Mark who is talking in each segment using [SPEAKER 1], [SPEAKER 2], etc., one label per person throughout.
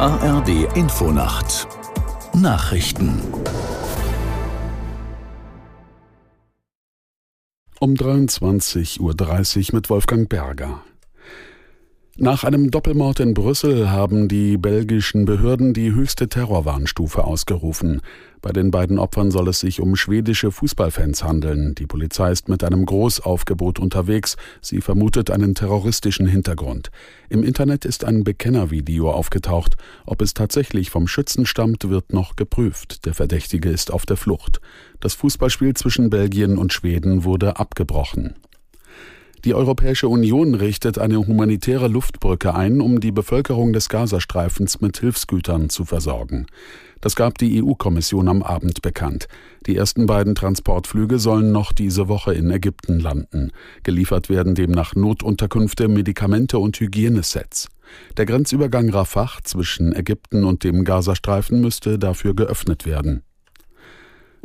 [SPEAKER 1] ARD Infonacht Nachrichten
[SPEAKER 2] um 23.30 Uhr mit Wolfgang Berger. Nach einem Doppelmord in Brüssel haben die belgischen Behörden die höchste Terrorwarnstufe ausgerufen. Bei den beiden Opfern soll es sich um schwedische Fußballfans handeln. Die Polizei ist mit einem Großaufgebot unterwegs. Sie vermutet einen terroristischen Hintergrund. Im Internet ist ein Bekennervideo aufgetaucht. Ob es tatsächlich vom Schützen stammt, wird noch geprüft. Der Verdächtige ist auf der Flucht. Das Fußballspiel zwischen Belgien und Schweden wurde abgebrochen. Die Europäische Union richtet eine humanitäre Luftbrücke ein, um die Bevölkerung des Gazastreifens mit Hilfsgütern zu versorgen. Das gab die EU-Kommission am Abend bekannt. Die ersten beiden Transportflüge sollen noch diese Woche in Ägypten landen. Geliefert werden demnach Notunterkünfte, Medikamente und Hygienesets. Der Grenzübergang Rafah zwischen Ägypten und dem Gazastreifen müsste dafür geöffnet werden.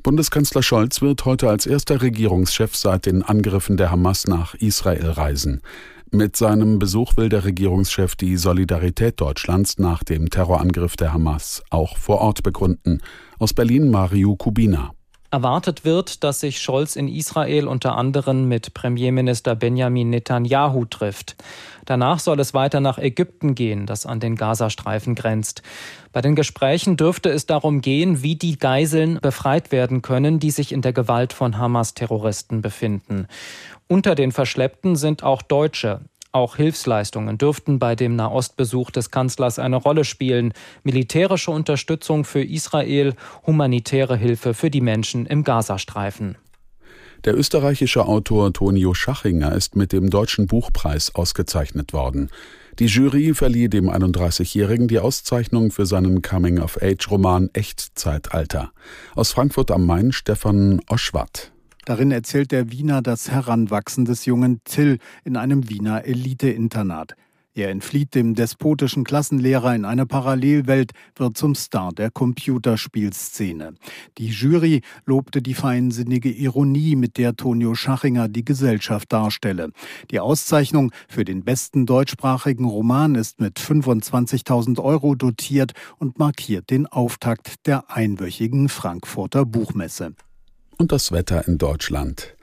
[SPEAKER 2] Bundeskanzler Scholz wird heute als erster Regierungschef seit den Angriffen der Hamas nach Israel reisen. Mit seinem Besuch will der Regierungschef die Solidarität Deutschlands nach dem Terrorangriff der Hamas auch vor Ort bekunden. Aus Berlin Mario Kubina.
[SPEAKER 3] Erwartet wird, dass sich Scholz in Israel unter anderem mit Premierminister Benjamin Netanyahu trifft. Danach soll es weiter nach Ägypten gehen, das an den Gazastreifen grenzt. Bei den Gesprächen dürfte es darum gehen, wie die Geiseln befreit werden können, die sich in der Gewalt von Hamas-Terroristen befinden. Unter den Verschleppten sind auch Deutsche. Auch Hilfsleistungen dürften bei dem Nahostbesuch des Kanzlers eine Rolle spielen. Militärische Unterstützung für Israel, humanitäre Hilfe für die Menschen im Gazastreifen.
[SPEAKER 2] Der österreichische Autor Tonio Schachinger ist mit dem Deutschen Buchpreis ausgezeichnet worden. Die Jury verlieh dem 31-Jährigen die Auszeichnung für seinen Coming-of-Age-Roman Echtzeitalter. Aus Frankfurt am Main Stefan Oschwart.
[SPEAKER 4] Darin erzählt der Wiener das Heranwachsen des jungen Till in einem Wiener Elite-Internat. Er entflieht dem despotischen Klassenlehrer in eine Parallelwelt, wird zum Star der Computerspielszene. Die Jury lobte die feinsinnige Ironie, mit der Tonio Schachinger die Gesellschaft darstelle. Die Auszeichnung für den besten deutschsprachigen Roman ist mit 25.000 Euro dotiert und markiert den Auftakt der einwöchigen Frankfurter Buchmesse
[SPEAKER 2] und das Wetter in Deutschland.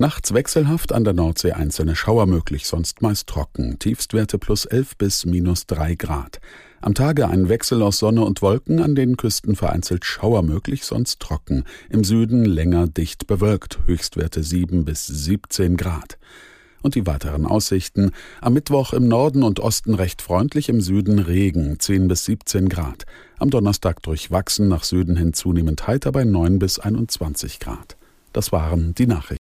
[SPEAKER 2] Nachts wechselhaft, an der Nordsee einzelne Schauer möglich, sonst meist trocken. Tiefstwerte plus 11 bis minus 3 Grad. Am Tage ein Wechsel aus Sonne und Wolken, an den Küsten vereinzelt Schauer möglich, sonst trocken. Im Süden länger dicht bewölkt, Höchstwerte 7 bis 17 Grad. Und die weiteren Aussichten. Am Mittwoch im Norden und Osten recht freundlich, im Süden Regen, 10 bis 17 Grad. Am Donnerstag durchwachsen, nach Süden hin zunehmend heiter bei 9 bis 21 Grad. Das waren die Nachrichten.